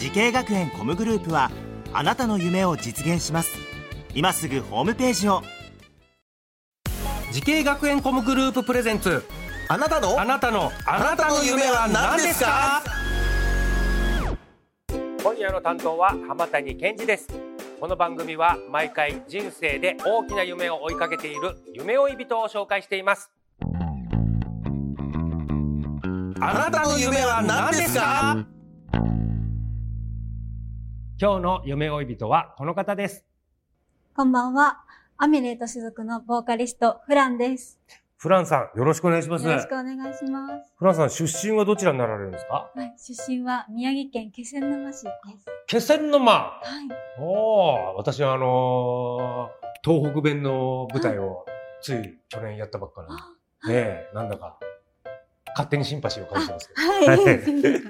滋慶学園 COMグループはあなたの夢を実現します。今すぐホームページを。滋慶学園 COMグループプレゼンツ。あなたの？あなたの？あなたの夢は何ですか？今夜の担当は浜谷健二です。この番組は毎回人生で大きな夢を追いかけている夢追い人を紹介しています。あなたの夢は何ですか？今日の夢追い人はこの方ですこんばんは。アミュレート所属のボーカリスト、フランです。フランさんよろしくお願いしますよろしくお願いします。フランさん出身はどちらになられるんですか？はい、出身は宮城県気仙沼市です。気仙沼？はい。おお私はあのー東北弁の舞台をつい去年やったばっかなんであねえなんだか勝手にシンパシーを感じてますけど。はい。はい。ありがとうございます。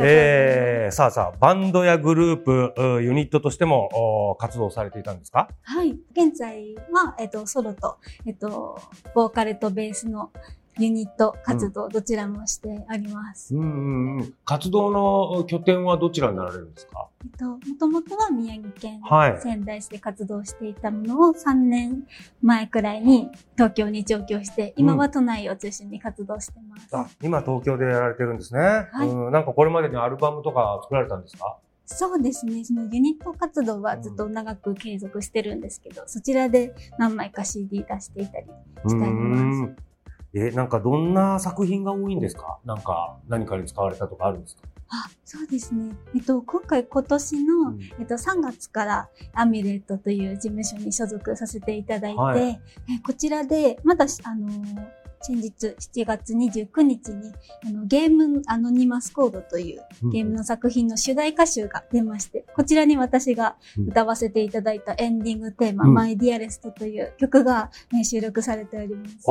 えー、さあさあ、バンドやグループ、うユニットとしてもお活動されていたんですか？はい。現在は、えっと、ソロと、えっと、ボーカルとベースのユニット活動、どちらもしてあります。うんうんうん。活動の拠点はどちらになられるんですか？えっと、もともとは宮城県はい仙台市で活動していたものを3年前くらいに東京に上京して、今は都内を中心に活動してます。あ、今東京でやられてるんですね。はいうん、なんかこれまでにアルバムとか作られたんですか？そうですね。そのユニット活動はずっと長く継続してるんですけど、そちらで何枚か CD 出していたりしてあります。え、なんかどんな作品が多いんですか？なんか何かに使われたとかあるんですか？あ、そうですね。えっと、今回今年の、うん。えっと、3月からアミュレットという事務所に所属させていただいて、はい。えこちらで、まだ、あのー先日7月29日にあのゲームアノニマスコードというゲームの作品の主題歌集が出まして、こちらに私が歌わせていただいたエンディングテーマ、うん。My Dearest という曲が、ね、収録されております。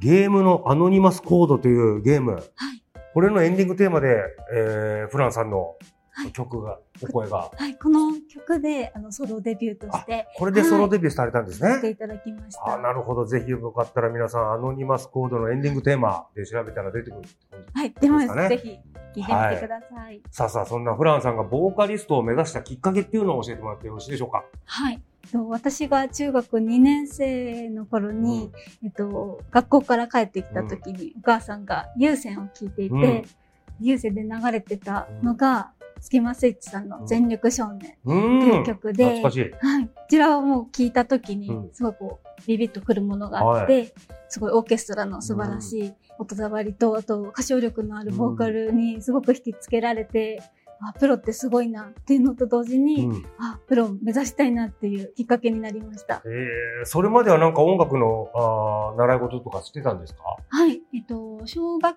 あ、ゲームのアノニマスコードというゲーム。はい。これのエンディングテーマで、えー、フランさんのはい曲が、お声が。はい、この曲であのソロデビューとしてこれでソロデビューされたんですね。させていただきました。あなるほど。ぜひよかったら皆さん、アノニマスコードのエンディングテーマで調べたら出てくるって感じ。はい、出ます。ぜひ聞いてみてください。さあさあ、そんなフランさんがボーカリストを目指したきっかけっていうのを教えてもらってよろしいでしょうか？はい。と私が中学2年生の頃に、えっと、学校から帰ってきた時に、お母さんが有線を聞いていて、うん。有線で流れてたのが、スキマスイッチさんの全力少年うという。曲で、懐かしい。はい。こちらをもう聞いた時にうん、すごいこう、ビビッとくるものがあって、すごいオーケストラの素晴らしい音触りと、あと歌唱力のあるボーカルにすごく引きつけられて、あ、プロってすごいなっていうのと同時に、うんあ、プロを目指したいなっていうきっかけになりました。えー、それまではなんか音楽のあー習い事とかしてたんですか？はい。えっと、小学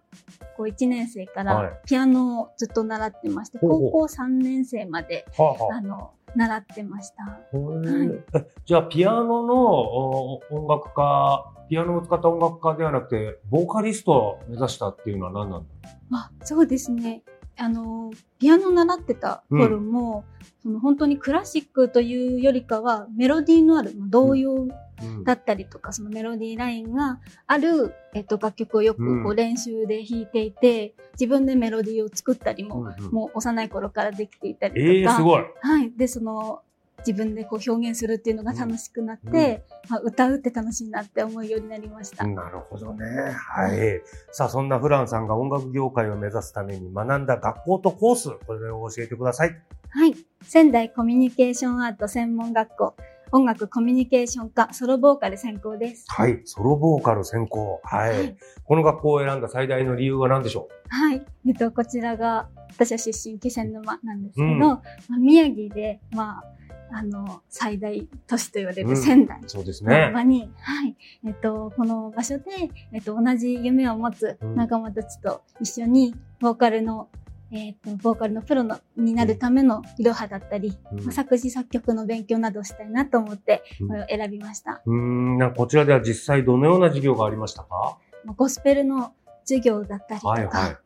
校1年生かはいらピアノをずっと習ってまして、ほうほう高校3年生まで、はあはあの、習ってました。へーえじゃあ、ピアノのお音楽家、ピアノを使った音楽家ではなくて、ボーカリストを目指したっていうのは何なんだ？あ、そうですね。あの、ピアノ習ってた頃も、その本当にクラシックというよりかは、メロディーのあるまあ童謡うん。だったりとか、そのメロディーラインがある、えっと、楽曲をよくこううん練習で弾いていて、自分でメロディーを作ったりも、うんうん。もう幼い頃からできていたりとか、ええー。はい。で、その、自分でこう表現するっていうのが楽しくなって、まあ、歌うって楽しいなって思うようになりました。なるほどね。はい。さあ、そんなフランさんが音楽業界を目指すために学んだ学校とコース、これを教えてください。はい。仙台コミュニケーションアート専門学校、音楽コミュニケーション科ソロボーカル専攻です。はい。ソロボーカル専攻。はい。はいこの学校を選んだ最大の理由は何でしょはい。えっと、こちらが、私は出身、気仙沼なんですけど、うんまあ、宮城で、まあ、あの、最大都市と言われうんる仙台うそうですのね。場に、はい。えっと、この場所で、えっと、同じ夢を持つうん仲間たちと一緒に、ボーカルのえっ、と、ボーカルのプロのになるためのいろはだったり、うんまあ作詞作曲の勉強などをしたいなと思って、うんこれを選びました。うーん、なんかこちらでは実際どのような授業がありましたか？まあゴスペルの授業だったりとか、はいはい。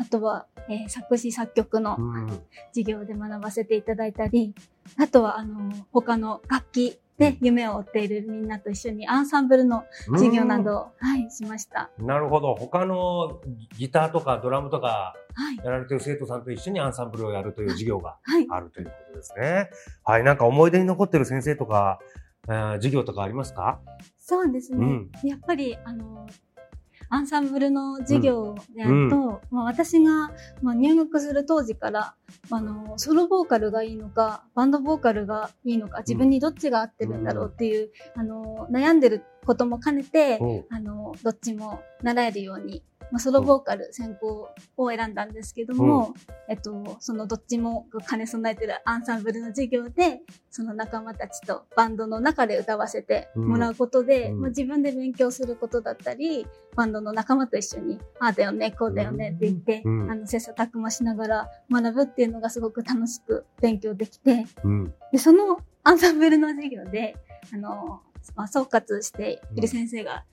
あとは、えー作詞作曲のうん。授業で学ばせていただいたり、あとは、あの、他の楽器で夢を追っているみんなと一緒にアンサンブルの授業などを、はい、しました。うん。なるほど。他のギターとかドラムとかはい。やられてる生徒さんと一緒にアンサンブルをやるという授業がはい。あるということですね。はい。なんか思い出に残ってる先生とか、えー授業とかありますか？そうですね。うんやっぱり、あの、アンサンブルの授業であると、まあ、私が、まあ、入学する当時から、あの、ソロボーカルがいいのか、バンドボーカルがいいのか、自分にどっちが合ってるんだろうっていう、あの、悩んでることも兼ねて、う。んあの、どっちも習えるように、まあ、ソロボーカル専攻を選んだんですけども、えっと、そのどっちも兼ね備えてるアンサンブルの授業で、その仲間たちとバンドの中で歌わせてもらうことで、うん。まあ、自分で勉強することだったり、バンドの仲間と一緒に、ああだよね、こうだよねって言って、うん。あの、切磋琢磨しながら学ぶっていうのがすごく楽しく勉強できて、うん。で、そのアンサンブルの授業で、あの、まあ、総括している先生が、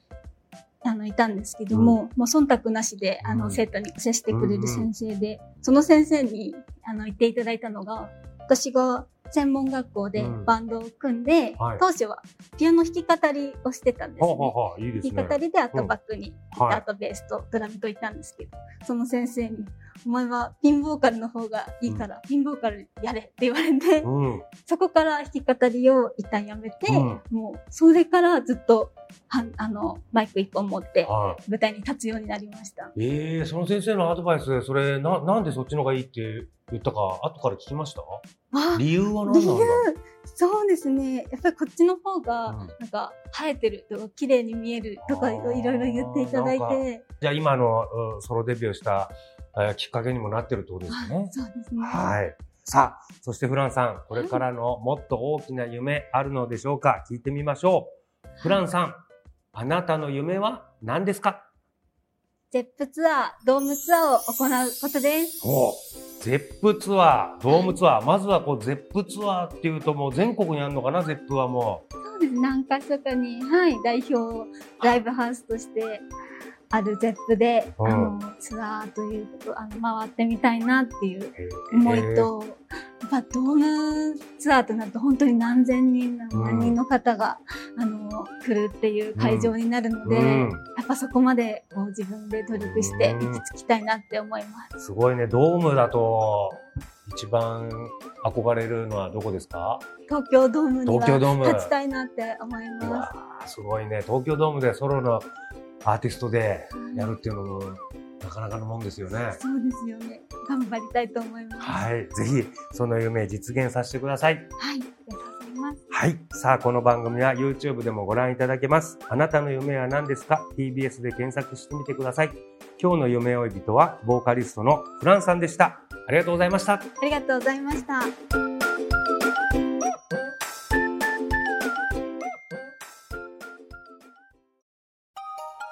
あの、いたんですけども、もう忖度なしで、あの、うん。生徒に接してくれる先生で、その先生に、あの、言っていただいたのが、私が専門学校でうんバンドを組んで、はい当初はピアノ弾き語りをしてたんですね。あはあ、いいですね。弾き語りであとバックにギタはいーとベースとドラムといたんですけど、その先生に、お前はピンボーカルの方がいいから、ピンボーカルやれって言われて、うん。そこから弾き語りを一旦やめて、うんもうそれからずっとはあのマイク一本持ってはい。舞台に立つようになりました。ええその先生のアドバイスで、それ、な、なんでそっちの方がいいって言ったか、後から聞きました？あ理由は何なんだ？そうですね。やっぱりこっちの方が、うんなんか、生えてるとか、綺麗に見えるとか、いろいろ言っていただいて。じゃあ今のうんソロデビューした、えーきっかけにもなってるってことですね。そうですね。はい。さあ、そしてフランさん、これからのもっと大きな夢あるのでしょうか？聞いてみましょう。 FRAMさん、あなたの夢は何ですか？ゼップツアー、ドームツアーを行うことです。おゼップツアー、ドームツアー。まずはこう、ゼップツアーっていうともう全国にあるのかな、ゼップはもそうです。何か所かに、はい、代表、ライブハウスとして、あるゼップで、うんあの、ツアーということ、あの、回ってみたいなっていうう。思いと、ぱドームツアーとなると本当に何千人、何万人の方が、あの、来るっていう会場になるので、うん。やっぱそこまでこう自分で努力してうん。行き着きたいなって思います。すごいね、ドームだと、一番憧れるのはどこですか？東京ドームに立ちたいなって思いうまわーすごいね、東京ドームでソロのアーティストでやるっていうのも、なかなかのもんですよねす。。そうですよね。頑張りたいと思います。はい。はい。ぜひ、その夢実現させてください。ありがとうございます。はい。さあ、この番組は YouTube でもご覧いただけます。あなたの夢は何ですか ?TBS で検索してみてください。今日の夢追い人は、ボーカリストのフランさんでした。ありがとうございました。ありがとうございました。